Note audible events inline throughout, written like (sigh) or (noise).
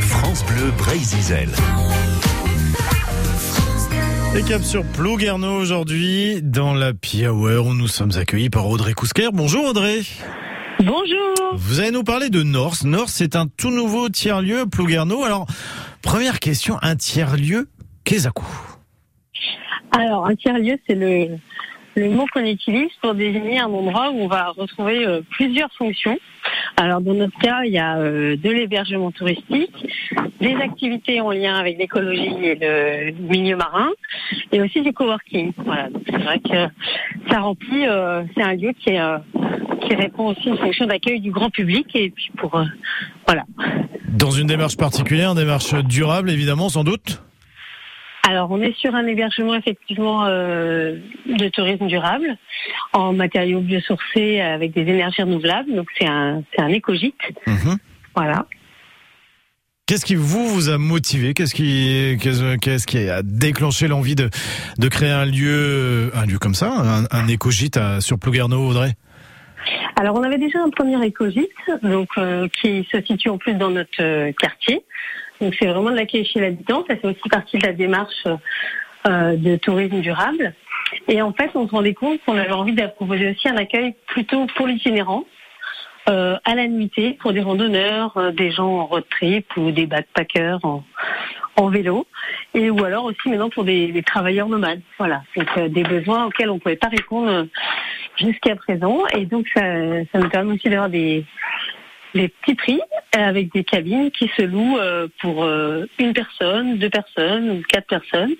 France Bleu Brésil. Et cap sur Plouguerneau aujourd'hui, dans la Piawer, où nous sommes accueillis par Audrey Cousquer. Bonjour Audrey. Bonjour. Vous allez nous parler de Norse. Norse, c'est un tout nouveau tiers-lieu à Plouguerneau. Alors, première question, un tiers-lieu, qu'est-ce que Alors, un tiers-lieu, c'est le, le mot qu'on utilise pour désigner un endroit où on va retrouver euh, plusieurs fonctions. Alors dans notre cas, il y a euh, de l'hébergement touristique, des activités en lien avec l'écologie et le milieu marin, et aussi du coworking. Voilà, c'est vrai que ça remplit, euh, c'est un lieu qui est qui répond aussi aux fonctions d'accueil du grand public et puis pour voilà. Dans une démarche particulière, une démarche durable évidemment, sans doute. Alors, on est sur un hébergement effectivement euh, de tourisme durable en matériaux biosourcés avec des énergies renouvelables. Donc, c'est un, c'est un écogite. Mhm. Voilà. Qu'est-ce qui vous vous a motivé? Qu'est-ce qui qu'est-ce, qui a déclenché l'envie de de créer un lieu un lieu comme ça, un, un écogite à, sur Plouguerneau, Audrey? Alors, on avait déjà un premier écogite, donc euh, qui se situe en plus dans notre euh, quartier. Donc, c'est vraiment de l'accueil chez l'habitant. Ça fait aussi partie de la démarche euh, de tourisme durable. Et en fait, on se rendait compte qu'on avait envie de proposer aussi un accueil plutôt pour l'itinérance. Euh, à la nuitée pour des randonneurs, euh, des gens en road trip ou des backpackers en, en vélo, et ou alors aussi maintenant pour des, des travailleurs nomades. Voilà, donc euh, des besoins auxquels on pouvait pas répondre jusqu'à présent, et donc ça, ça nous permet aussi d'avoir des des petits prix avec des cabines qui se louent euh, pour euh, une personne, deux personnes ou quatre personnes.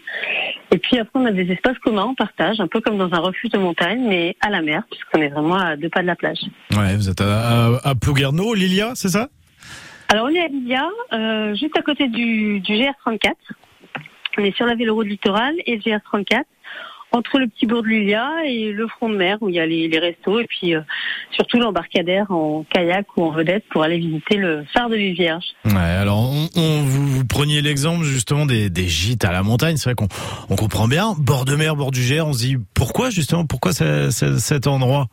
Et puis après, on a des espaces communs, on partage, un peu comme dans un refuge de montagne, mais à la mer, puisqu'on est vraiment à deux pas de la plage. Ouais, vous êtes à, à, à Plouguerneau, Lilia, c'est ça? Alors on est à Lilia, euh, juste à côté du, du GR34. On est sur la véloroute littorale et le GR34 entre le petit bourg de Lilia et le front de mer où il y a les, les restos et puis euh, surtout l'embarcadère en kayak ou en vedette pour aller visiter le phare de Vierge. Ouais, alors on, on- vous, vous preniez l'exemple justement des, des gîtes à la montagne, c'est vrai qu'on on comprend bien, bord de mer, bord du Gers, on se dit pourquoi justement, pourquoi ce- ce- cet endroit?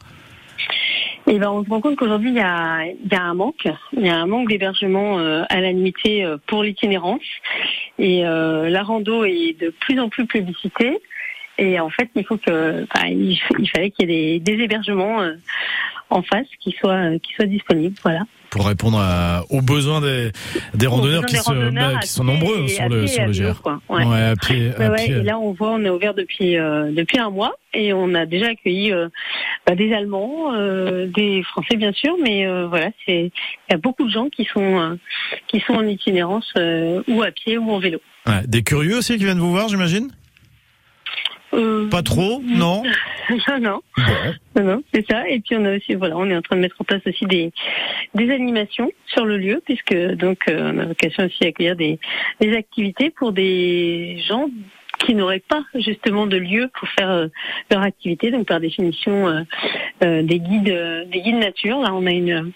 Et ben on se rend compte qu'aujourd'hui il y a, il y a un manque, il y a un manque d'hébergement euh, à la nuitée euh, pour l'itinérance. Et euh, la rando est de plus en plus publicitée. Et en fait, il faut que, enfin, il, il fallait qu'il y ait des, des hébergements euh, en face qui soient qui soient disponibles. Voilà. pour répondre à- aux besoins des, des randonneurs, qui, se- randonneurs bah, qui sont nombreux et- sur le, sur le quoi. Ouais. Ouais, à pied, à ouais, pied. et là, on voit, on est ouvert depuis euh, depuis un mois et on a déjà accueilli euh, bah, des Allemands, euh, des Français bien sûr, mais euh, voilà, c'est il y a beaucoup de gens qui sont euh, qui sont en itinérance euh, ou à pied ou en vélo. Ouais, des curieux aussi qui viennent vous voir, j'imagine? Euh, Pas trop, non (laughs) non, non, Bon. non, non, c'est ça. Et puis on a aussi, voilà, on est en train de mettre en place aussi des des animations sur le lieu, puisque donc euh, on a vocation aussi à accueillir des des activités pour des gens qui n'auraient pas justement de lieu pour faire euh, leur activité. Donc par définition, euh, euh, des guides, euh, des guides nature. Là, on a une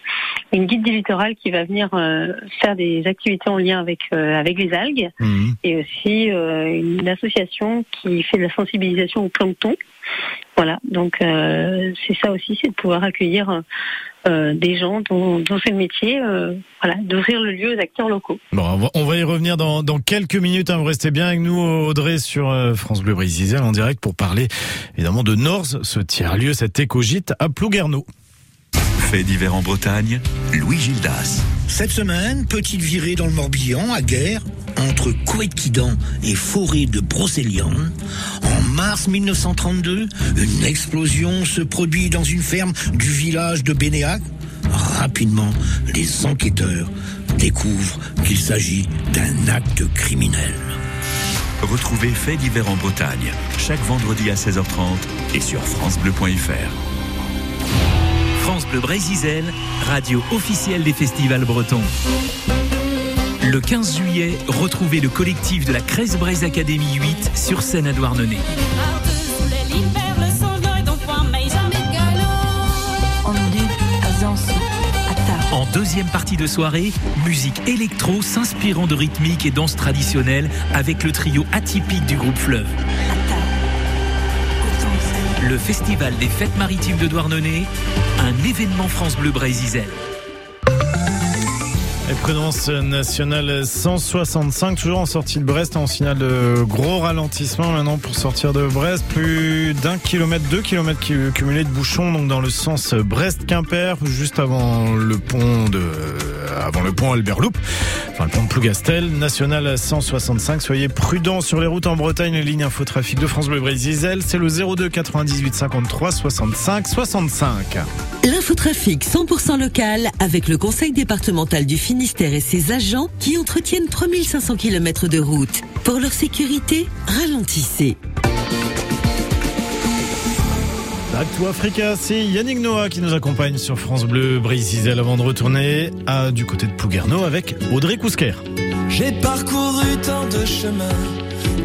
une guide du littoral qui va venir euh, faire des activités en lien avec euh, avec les algues Mhm. et aussi euh, une association qui fait de la sensibilisation au plancton. Voilà, donc euh, c'est ça aussi, c'est de pouvoir accueillir euh, des gens dont, dont c'est le métier, euh, voilà, d'ouvrir le lieu aux acteurs locaux. Bon, on va, on va y revenir dans, dans quelques minutes. Hein. Vous restez bien avec nous, Audrey, sur euh, France Bleu Brésil en direct pour parler évidemment de Norse, ce tiers-lieu, cet écogite à Plouguerneau. Fait divers en Bretagne, Louis Gildas. Cette semaine, petite virée dans le Morbihan, à Guerre, entre Couët-Quidan et Forêt de Brocéliande. En mars 1932, une explosion se produit dans une ferme du village de Bénéac. Rapidement, les enquêteurs découvrent qu'il s'agit d'un acte criminel. Retrouvez Fait divers en Bretagne, chaque vendredi à 16h30 et sur FranceBleu.fr. France Bleu Brésil, radio officielle des festivals bretons. Le 15 juillet, retrouvez le collectif de la Crèze Braise Academy 8 sur scène à Douarnenez. En deuxième partie de soirée, musique électro s'inspirant de rythmique et danse traditionnelle avec le trio atypique du groupe Fleuve. Le festival des fêtes maritimes de Douarnenez, un événement France Bleu Brésil. Prudence nationale 165, toujours en sortie de Brest, en signal de gros ralentissement maintenant pour sortir de Brest. Plus d'un kilomètre, deux kilomètres cumulés de bouchons, donc dans le sens Brest-Quimper, juste avant le pont de, avant le pont Albert Loup, enfin le pont de Plougastel, national 165. Soyez prudents sur les routes en Bretagne, les lignes infotrafic de France Bleu Brésil, c'est le 02 98 53 65 65. L'infotrafic 100% local avec le conseil départemental du Finistère et ses agents qui entretiennent 3500 km de route. Pour leur sécurité, ralentissez. Back to Africa, c'est Yannick Noah qui nous accompagne sur France Bleu Brésil avant de retourner du côté de Plouguerneau avec Audrey Cousquer. J'ai parcouru tant de chemins,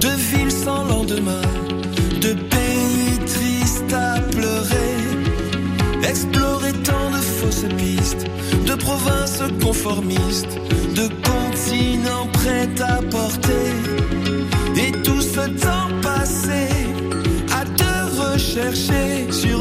de villes sans lendemain, de pays tristes à pleurer, explorer tant de fausses pistes, de provinces conformistes, de continents prêts à porter, rechercher sur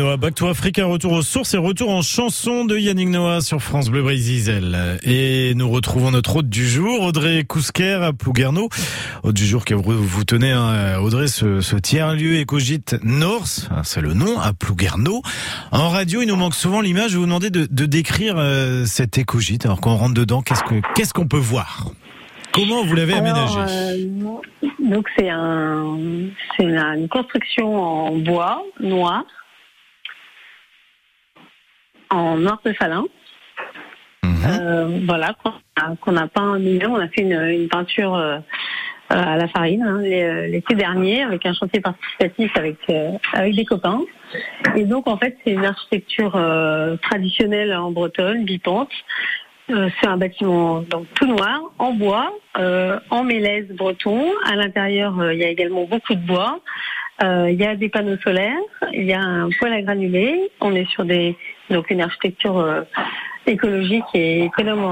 Noah, Back to Africa, retour aux sources et retour en chanson de Yannick Noah sur France Bleu Brésil. Et nous retrouvons notre hôte du jour, Audrey Cousquer à Plouguerneau. Hôte du jour que vous, tenez, hein, Audrey, ce, ce tiers-lieu écogite Norse, hein, c'est le nom, à Plouguerneau. En radio, il nous manque souvent l'image. Je vous demander de, de décrire euh, cet écogite. Alors quand on rentre dedans, qu'est-ce que qu'est-ce qu'on peut voir? Comment vous l'avez aménagé? euh, donc c'est un, c'est une, une construction en bois noir, en noir de falin. Mhm. Euh, voilà, qu'on a, qu'on a peint nous-mêmes. On a fait une, une peinture euh, euh, à la farine hein, l'é- l'été dernier avec un chantier participatif avec euh, avec des copains. Et donc en fait c'est une architecture euh, traditionnelle en Bretonne, bipente. Euh, c'est un bâtiment donc tout noir, en bois, euh, en mélèze breton. À l'intérieur, euh, il y a également beaucoup de bois. Euh, il y a des panneaux solaires, il y a un poêle à granulés. On est sur des donc une architecture euh, écologique et économe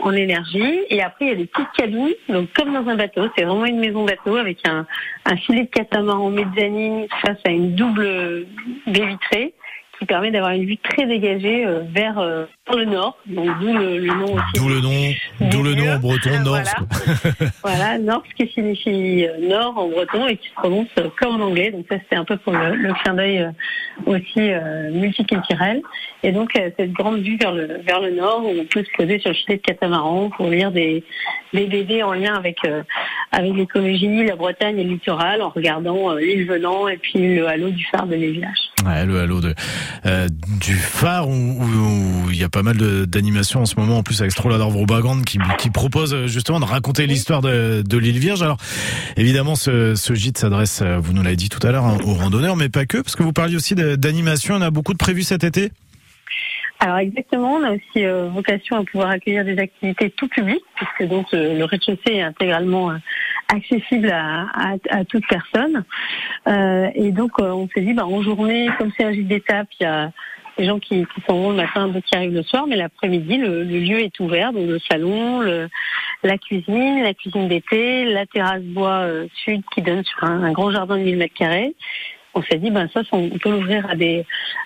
en, énergie. Et après, il y a des petites cabines, donc comme dans un bateau. C'est vraiment une maison bateau avec un, un filet de catamaran mezzanine face à une double baie vitrée qui permet d'avoir une vue très dégagée euh, vers, euh, le nord, donc d'où le, le, nom aussi. D'où le nom, d'où le nom en breton Nord. Voilà, voilà Nord, qui signifie euh, nord en breton et qui se prononce comme en anglais. Donc ça, c'était un peu pour le, le clin d'œil euh, aussi euh, multiculturel. Et donc cette grande vue vers le vers le nord, où on peut se poser sur le filet de catamaran pour lire des des BD en lien avec avec l'écologie, la Bretagne et le littoral, en regardant l'île Venant et puis le halo du phare de les villages. Ouais, le halo de, euh, du phare où, il y a pas mal d'animations en ce moment, en plus avec Strolador Vrobagand qui, qui propose euh, justement de raconter l'histoire de, de l'île Vierge. Alors évidemment, ce, ce gîte s'adresse, euh, vous nous l'avez dit tout à l'heure, hein, aux randonneurs, mais pas que, parce que vous parliez aussi d'animation. On a beaucoup de prévues cet été. Alors exactement, on a aussi euh, vocation à pouvoir accueillir des activités tout public, puisque donc le rez-de-chaussée est intégralement accessible à, à, à toute personne. Et donc, on s'est dit, bah, en journée, comme c'est un gîte d'étape, il y a des gens qui, qui le matin, d'autres qui arrivent le soir, mais l'après-midi, le, le, lieu est ouvert, donc le salon, le, la cuisine, la cuisine d'été, la terrasse bois euh, sud qui donne sur un, grand jardin de 1000 mètres carrés on s'est dit ben ça on peut l'ouvrir à des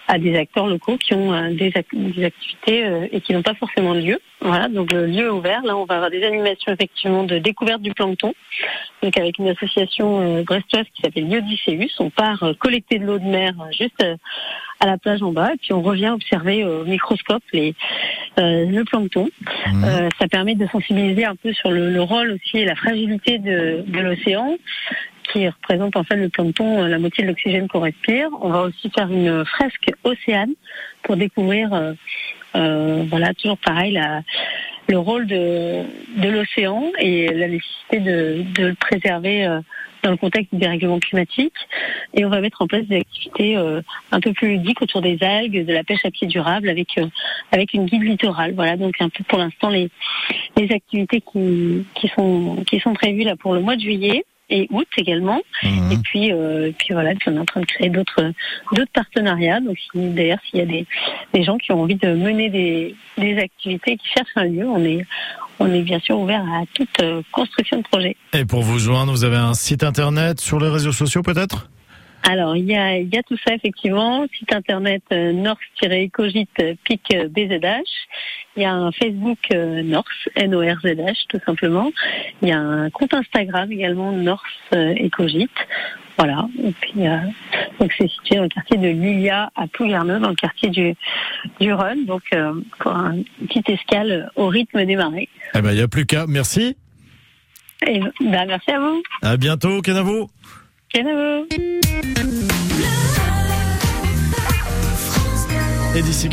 à des acteurs locaux qui ont euh, des, des, activités euh, et qui n'ont pas forcément de lieu. Voilà, donc le lieu est ouvert. Là, on va avoir des animations effectivement de découverte du plancton. Donc avec une association euh, brestoise qui s'appelle Biodicéus, on part collecter de l'eau de mer juste à la plage en bas et puis on revient observer au microscope les le plancton. Mmh. ça permet de sensibiliser un peu sur le, le rôle aussi et la fragilité de, de l'océan qui représente en fait le plancton, euh, la moitié de l'oxygène qu'on respire. On va aussi faire une fresque océane pour découvrir, euh, euh, voilà, toujours pareil, la, le rôle de, de l'océan et la nécessité de, de le préserver euh, dans le contexte du dérèglement climatique. Et on va mettre en place des activités euh, un peu plus ludiques autour des algues, de la pêche à pied durable avec avec une guide littorale. Voilà, donc un peu pour l'instant les les activités qui qui sont qui sont prévues là pour le mois de juillet et août également. Mmh. Et puis, euh, puis voilà, on est en train de créer d'autres d'autres partenariats. Donc d'ailleurs, s'il y a des, des gens qui ont envie de mener des, des activités, qui cherchent un lieu, on est on est bien sûr ouvert à toute euh, construction de projet. Et pour vous joindre, vous avez un site internet sur les réseaux sociaux peut-être? Alors, il y a, il y a tout ça, effectivement. Site internet euh, north-ecogite pic BZH. Il y a un Facebook euh, North, N-O-R-Z-H, tout simplement. Il y a un compte Instagram également, North euh, Ecogite. Voilà. Et puis, euh, donc c'est situé dans le quartier de Lilia à Plouguerneux, dans le quartier du, du Rhône. Donc, euh, pour une petite escale au rythme des marées. Eh ben, il n'y a plus qu'à. Merci. Et, ben, merci à vous. À bientôt, Kenavo. Kenavo. Et d'ici